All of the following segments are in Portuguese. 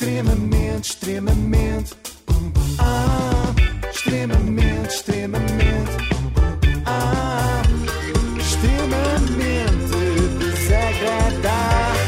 Extremamente, extremamente. Ah, extremamente, extremamente. Ah, extremamente desagradável.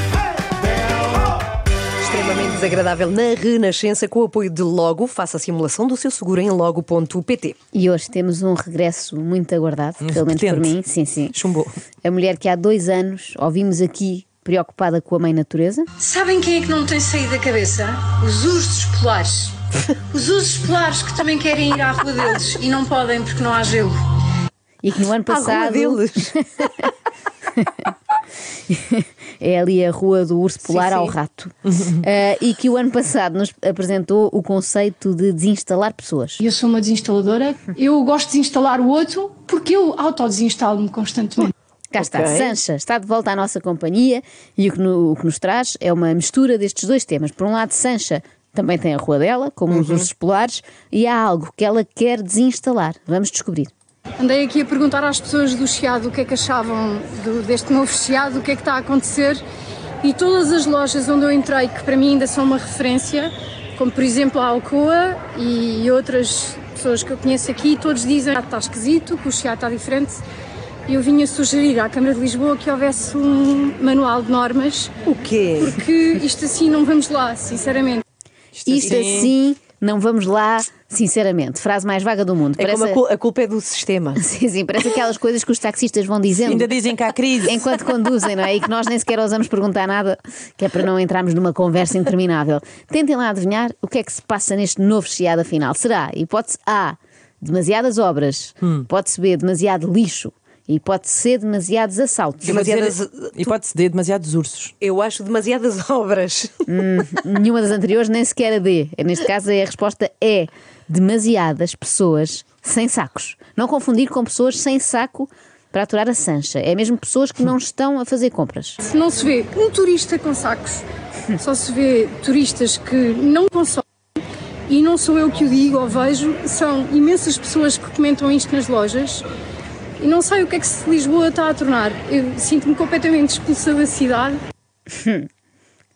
Extremamente desagradável na Renascença com o apoio de Logo. Faça a simulação do seu seguro em logo.pt. E hoje temos um regresso muito aguardado, pelo menos por repetente. mim. Sim, sim. Chumbou. A mulher que há dois anos ouvimos aqui preocupada com a mãe natureza. Sabem quem é que não tem saído da cabeça? Os ursos polares. Os ursos polares que também querem ir à rua deles e não podem porque não há gelo. E que no ano À rua passado. deles. é ali a rua do urso polar Sim, ao sim. rato. Ah, e que o ano passado nos apresentou o conceito de desinstalar pessoas. Eu sou uma desinstaladora. Eu gosto de desinstalar o outro porque eu autodesinstalo-me constantemente. Cá está, Ok. Sancha está de volta à nossa companhia e o que, no- o que nos traz é uma mistura destes dois temas. Por um lado, Sancha também tem a rua dela, como os ursos polares, e há algo que ela quer desinstalar. Vamos descobrir. Andei aqui a perguntar às pessoas do Chiado o que é que achavam do- deste novo Chiado, o que é que está a acontecer. E todas as lojas onde eu entrei, que para mim ainda são uma referência, como por exemplo a Alcoa e outras pessoas que eu conheço aqui, todos dizem que está esquisito, que o Chiado está diferente. Eu vinha sugerir à Câmara de Lisboa que houvesse um manual de normas, O quê? porque isto assim não vamos lá, sinceramente. Isto assim, não vamos lá, sinceramente. Frase mais vaga do mundo. É como a, Parece- cul- a culpa é do sistema. Sim, sim, parece aquelas coisas que os taxistas vão dizendo. Ainda dizem que há crise. Enquanto conduzem, não é? E que nós nem sequer ousamos perguntar nada, que é para não entrarmos numa conversa interminável. Tentem lá adivinhar o que é que se passa neste novo Chiado afinal. Será? Hipótese A, demasiadas obras. Hipótese B, demasiado lixo. E hipótese C, demasiados assaltos. Eu vou dizer- Demasiadas- Hipótese de demasiados ursos. Eu acho demasiadas obras. Nenhuma das anteriores, nem sequer a D. Neste caso, a resposta é demasiadas pessoas sem sacos. Não confundir com pessoas sem saco para aturar a sancha. É mesmo pessoas que não estão a fazer compras. Se não se vê um turista com sacos, só se vê turistas que não consomem, e não sou eu que o digo ou vejo, são imensas pessoas que comentam isto nas lojas, e não sei o que é que se Lisboa está a tornar. Eu sinto-me completamente expulsa da cidade.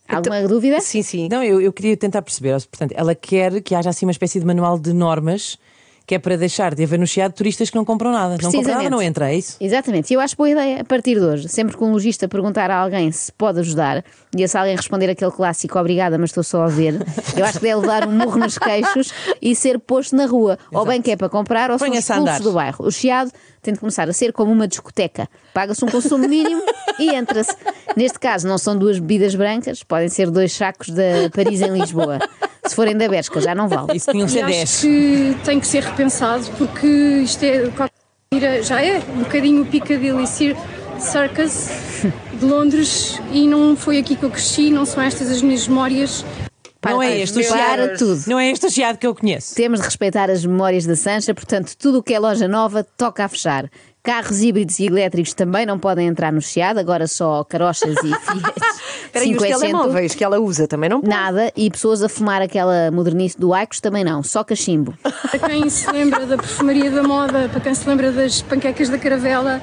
Alguma dúvida? Sim, sim. Não, eu, eu queria tentar perceber. Portanto, ela quer que haja assim uma espécie de manual de normas que é para deixar de haver no Chiado turistas que não compram nada. Não compram nada, não entra, é isso? Exatamente, e eu acho boa ideia a partir de hoje. Sempre que um lojista perguntar a alguém se pode ajudar, e se alguém responder aquele clássico obrigada, mas estou só a ver, eu acho que deve levar um murro nos queixos e ser posto na rua. Ou bem que é para comprar, ou são a expulsos andar. do bairro. O Chiado tem de começar a ser como uma discoteca. Paga-se um consumo mínimo e entra-se. Neste caso, não são duas bebidas brancas, podem ser dois sacos da Paris em Lisboa. Se forem da Bershka, já não vale. Isso tinham que E ser acho 10. que tem que ser repensado porque isto é qualquer- já é um bocadinho o Piccadilly Cir- Circus de Londres e não foi aqui que eu cresci, não são estas as minhas memórias. Não é Para- este o para Chiado. tudo. Não é este o Chiado que eu conheço. Temos de respeitar as memórias da Sancha, portanto, tudo o que é loja nova toca a fechar. Carros híbridos e elétricos também não podem entrar no Chiado, agora só carochas e Fiat. Espera aí, os 500. telemóveis que ela usa também não pode. Nada, e pessoas a fumar aquela modernice do Aicos também não, só cachimbo. Para quem se lembra da perfumaria da moda, para quem se lembra das panquecas da caravela,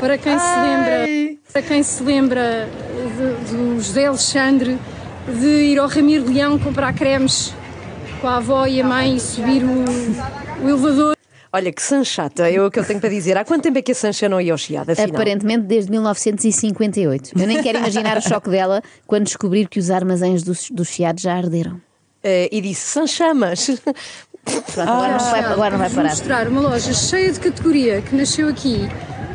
para quem se lembra, para quem se lembra de- do José Alexandre, de ir ao Ramiro Leão comprar cremes com a avó e a mãe e subir o, o elevador. Olha, que sanchata, é o que eu tenho para dizer. Há quanto tempo é que a Sancha não ia ao Chiado, afinal? Aparentemente desde 1958. Eu nem quero imaginar o choque dela quando descobrir que os armazéns do, do Chiado já arderam. Eh, e disse, Sanchamas. Pronto, agora, não vai, agora não vai Vou parar. mostrar uma loja cheia de categoria que nasceu aqui,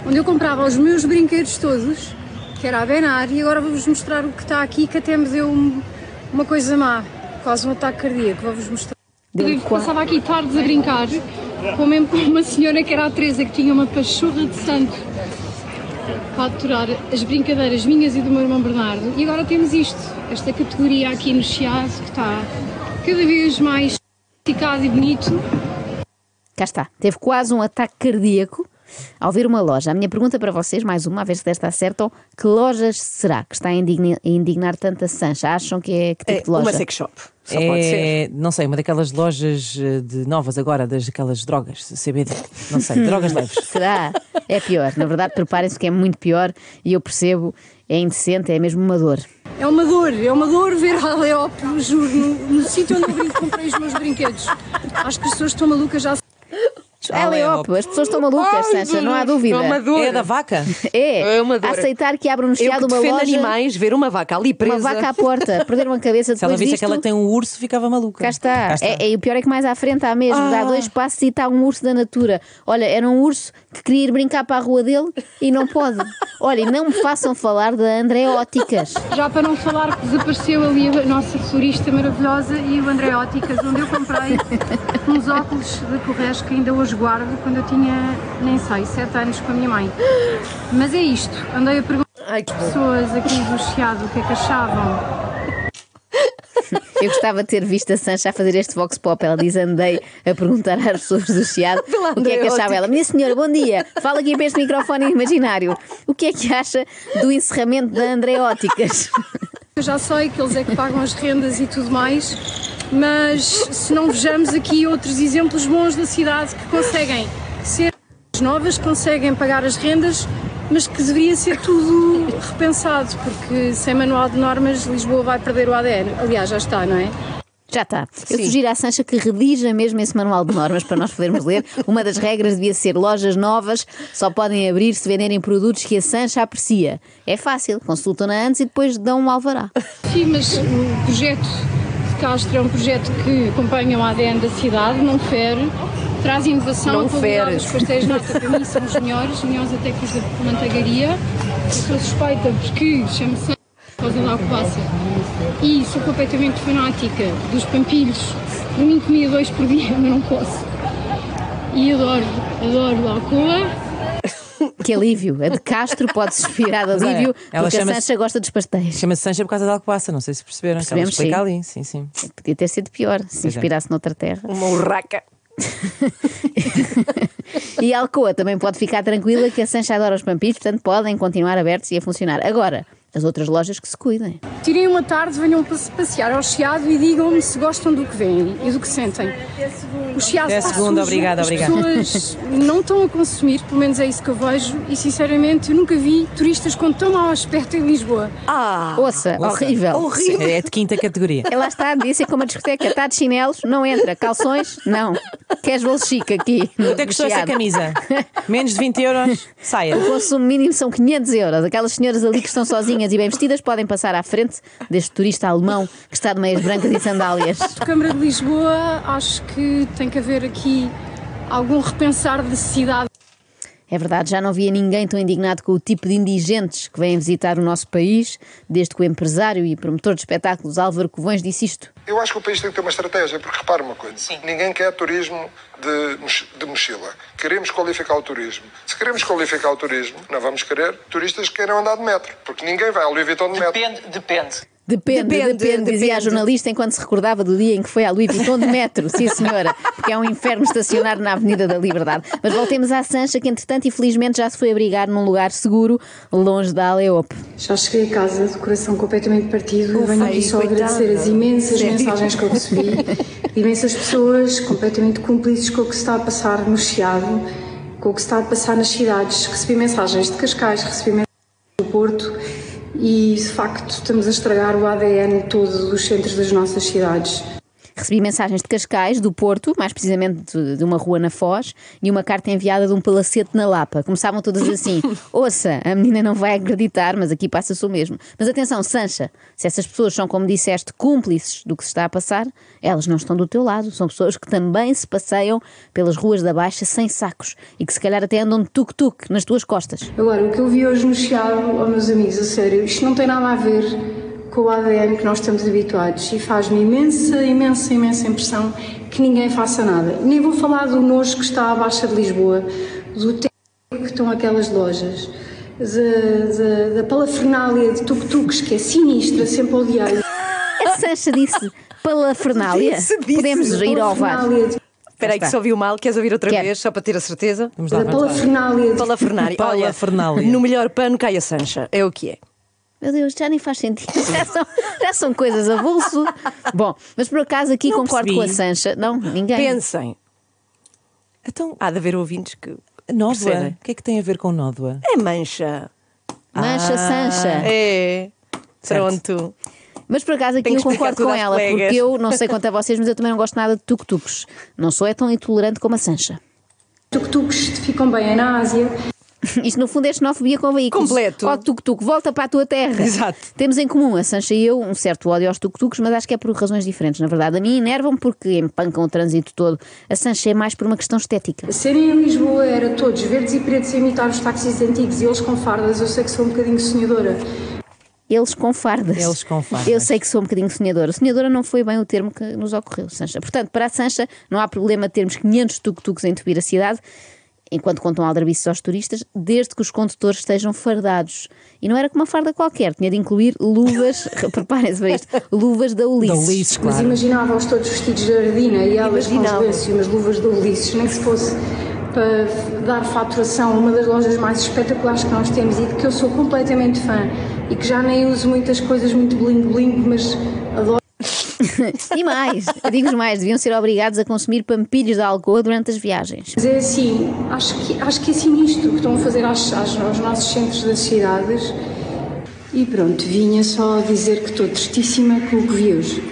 onde eu comprava os meus brinquedos todos, que era a Benar, e agora vou-vos mostrar o que está aqui, que até me deu um- uma coisa má, quase um ataque cardíaco. Vou-vos mostrar. Eu qua- passava aqui tardes a brincar com mesmo com uma senhora que era a Teresa, que tinha uma pachorra de santo para aturar as brincadeiras minhas e do meu irmão Bernardo. E agora temos isto, esta categoria aqui no Chiado, que está cada vez mais sofisticado e bonito. Cá está. Teve quase um ataque cardíaco ao ver uma loja. A minha pergunta para vocês, mais uma, a ver se desta acertam: que lojas será que está a indigni- a indignar tanta Sancha? Acham que é que tipo É, de loja? uma sex shop. Só pode ser. É, não sei, uma daquelas lojas eh, de novas agora, das aquelas drogas, CBD. Não sei, drogas leves. Será? É pior. Na verdade, preparem-se que é muito pior e eu percebo É indecente, é mesmo uma dor. É uma dor, é uma dor ver a Aleop, juro, no, no sítio onde eu brinco, comprei os meus brinquedos. Acho que as pessoas estão malucas já. É Leop, as pessoas estão malucas, Sancha, não há dúvida. É uma dor. É da vaca? É, É uma dor. aceitar que abram no chiado uma loja, animais, ver uma vaca ali presa. uma vaca à porta, perder uma cabeça Se ela depois visse disto. aquela que tem um urso, ficava maluca. Cá está. Cá está. É, é- e o pior é que mais à frente há mesmo. Ah. Dá dois passos e está um urso da natura. Olha, era um urso que queria ir brincar para a rua dele e não pode. Olha, e não me façam falar da Andreóticas. Já para não falar que desapareceu ali a nossa florista maravilhosa e o André Óticas, onde eu comprei uns óculos de correios que ainda hoje guardo quando eu tinha, nem sei, 7 anos com a minha mãe. Mas é isto, andei a perguntar às pessoas aqui do Chiado o que é que achavam. Eu gostava de ter visto a Sancha a fazer este vox pop. Ela diz: andei a perguntar às pessoas do Chiado Pela o que é que achava ela. Minha senhora, bom dia. Fala aqui para este microfone imaginário. O que é que acha do encerramento da Andreóticas? Eu já sei que eles é que pagam as rendas e tudo mais, mas se não vejamos aqui outros exemplos bons da cidade que conseguem ser novas, conseguem pagar as rendas, mas que deveria ser tudo repensado, porque sem manual de normas Lisboa vai perder o ADN. Aliás, já está, não é? Já está. Eu sugiro à Sancha que redija mesmo esse manual de normas para nós podermos ler. Uma das regras devia ser lojas novas só podem abrir se venderem produtos que a Sancha aprecia. É fácil, consultam-na antes e depois dão um alvará. Sim, mas o projeto Castro é um projeto que acompanha o ADN da cidade, não fere, traz inovação, Não qualidade fere. dos pastéis de nata para mim são os melhores, melhores até que os da manteigaria. Eu sou suspeita porque chamo-se por causa da alcobaça e sou completamente fanática dos pampilhos. Para mim comia dois por dia, mas não posso. E adoro, adoro a alcoa. Que alívio. A de Castro pode suspirar de alívio ela porque a Sancha gosta dos pastéis. Chama-se Sancha por causa da alcobaça, não sei se perceberam. que Percebemos, explica sim. ali. Sim, sim. Podia ter sido pior se é. inspirasse noutra terra. Uma urraca. E a Alcoa também pode ficar tranquila que a Sancha adora os pampilhos, portanto podem continuar abertos e a funcionar. Agora, as outras lojas que se cuidem. Tirem uma tarde, venham passe- passear ao Chiado e digam-me se gostam do que veem e do que sentem. O Chiado Até está segunda, sujo, obrigada, as obrigada. pessoas não estão a consumir, pelo menos é isso que eu vejo, e sinceramente eu nunca vi turistas com tão mau aspecto em Lisboa. Ah! Ouça, Ouça. horrível. Horrível. É de quinta categoria. Ela está, disse como a discoteca, está de chinelos, não entra. Calções, não. Queres bolso chique aqui? Quanto é que custou essa camisa? Menos de 20 euros? Saia. O consumo mínimo são 500 euros. Aquelas senhoras ali que estão sozinhas e bem vestidas podem passar à frente deste turista alemão que está de meias brancas e sandálias. Câmara de Lisboa, acho que tem que haver aqui algum repensar da cidade. É verdade, já não havia ninguém tão indignado com o tipo de indigentes que vêm visitar o nosso país, desde que o empresário e promotor de espetáculos Álvaro Covões disse isto. Eu acho que o país tem que ter uma estratégia, porque repara uma coisa: ninguém quer turismo de, de mochila. Queremos qualificar o turismo. Se queremos qualificar o turismo, não vamos querer turistas que queiram andar de metro, porque ninguém vai ao Louis Vuitton de metro. Depende, depende. Depende, depende, Depende, dizia a depende. jornalista enquanto se recordava do dia em que foi à Louis Vuitton de metro. Sim, senhora, porque é um inferno estacionar na Avenida da Liberdade. Mas voltemos à Sancha, que entretanto, infelizmente, já se foi abrigar num lugar seguro, longe da Aleope. Já cheguei a casa de coração completamente partido. Ufa, Venho aqui só agradecer as imensas Sério? mensagens que eu recebi, imensas pessoas completamente cúmplices com o que se está a passar no Chiado, com o que se está a passar nas cidades. Recebi mensagens de Cascais, recebi mensagens do Porto e de facto estamos a estragar o ADN todo dos centros das nossas cidades. Recebi mensagens de Cascais, do Porto, mais precisamente de, de uma rua na Foz, e uma carta enviada de um palacete na Lapa. Começavam todas assim: Ouça, a menina não vai acreditar, mas aqui passa-se o mesmo. Mas atenção, Sancha, se essas pessoas são, como disseste, cúmplices do que se está a passar, elas não estão do teu lado. São pessoas que também se passeiam pelas ruas da Baixa sem sacos e que se calhar até andam de tuk-tuk nas tuas costas. Agora, o que eu vi hoje no Chiado, oh, meus amigos, a sério, isto não tem nada a ver com o ADN que nós estamos habituados e faz-me imensa, imensa, imensa impressão que ninguém faça nada. Nem vou falar do nojo que está à Baixa de Lisboa, do tempo que estão aquelas lojas, da, da, da palafernália de tuk-tuks, que é sinistra, sempre odiei. A Sancha disse palafernália. Disse, disse. Podemos ir ao VAR. Espera aí que se ouviu mal, queres ouvir outra Quero. vez, só para ter a certeza? Vamos lá, Da vamos lá. palafernália de Palafernália. Olha, Palafernália. no melhor pano cai a Sancha, é o que é. Meu Deus, já nem faz sentido. Já são, já são coisas a bolso. Bom, mas por acaso aqui Não concordo com a percebi. Sancha. Não, ninguém. Pensem, Então, há de haver ouvintes que nódoa. percebem. O que é que tem a ver com nódoa? é mancha. Mancha Sancha. É. Pronto. Mas por acaso aqui eu concordo com ela, colegas. porque eu não sei quanto a vocês, mas eu também não gosto nada de tuk-tuks. Não sou é tão intolerante como a Sancha. Tuk-tuks ficam bem na Ásia. Isto no fundo é xenofobia com veículos. Completo. Ó tuk-tuk, volta para a tua terra. Exato. Temos em comum, a Sancha e eu, um certo ódio aos tuk-tuks, mas acho que é por razões diferentes, na verdade. A mim enervam porque empancam o trânsito todo. A Sancha é mais por uma questão estética. Serem em Lisboa era todos verdes e pretos a imitar os táxis antigos e eles com fardas, eu sei que sou um bocadinho sonhadora. Eles com fardas. Eles com fardas. Eu sei que sou um bocadinho sonhadora. Sonhadora não foi bem o termo que nos ocorreu, Sancha. Portanto, para a Sancha, não há problema termos 500 tuk-tuks a entupir a cidade, enquanto contam aldrabices aos turistas, desde que os condutores estejam fardados. E não era com uma farda qualquer, tinha de incluir luvas, preparem-se para isto, luvas da Da Ulisses. Ulisses, Mas claro. imaginava-os todos vestidos de ardina e elas com os Imaginava. e umas luvas de Ulisses, nem que se fosse para dar faturação a uma das lojas mais espetaculares que nós temos e de que eu sou completamente fã e que já nem uso muitas coisas muito bling-bling, mas. E mais, digo mais, deviam ser obrigados a consumir pampilhos de Alcoa durante as viagens. Mas é assim, acho que, acho que é sinistro o que estão a fazer às- aos nossos centros das cidades. E pronto, vinha só dizer que estou tristíssima com o que vi hoje.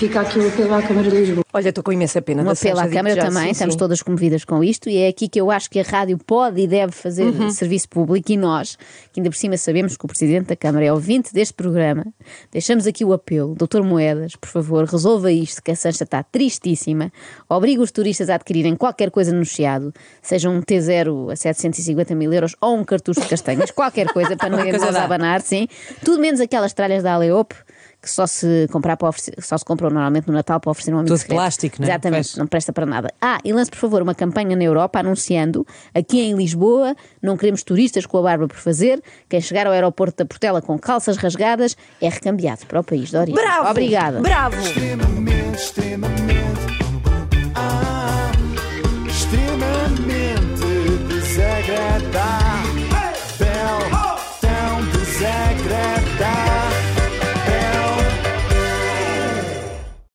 Fica aqui o apelo à Câmara de Lisboa. Olha, estou com imensa pena Um apelo à Câmara já, também, sim, estamos sim. todas comovidas com isto e é aqui que eu acho que a rádio pode e deve fazer Uhum. serviço público e nós, que ainda por cima sabemos que o Presidente da Câmara é ouvinte deste programa, deixamos aqui o apelo. Doutor Moedas, por favor, resolva isto, que a Sancha está tristíssima, obriga os turistas a adquirirem qualquer coisa no Chiado, seja um T0 a 750 mil euros ou um cartucho de castanhas, qualquer coisa para não coisa dá. abanar, sim. Tudo menos aquelas tralhas da Aleope que só se, comprar para oferecer, só se compram normalmente no Natal para oferecer um amigo Tudo secreto. plástico, não é? Exatamente, não presta para nada. Ah, e lance, por favor, uma campanha na Europa anunciando aqui em Lisboa não queremos turistas com a barba por fazer. Quem chegar ao aeroporto da Portela com calças rasgadas é recambiado para o país de origem. Bravo! Obrigada. Bravo! extremamente, extremamente, ah, extremamente desagradável.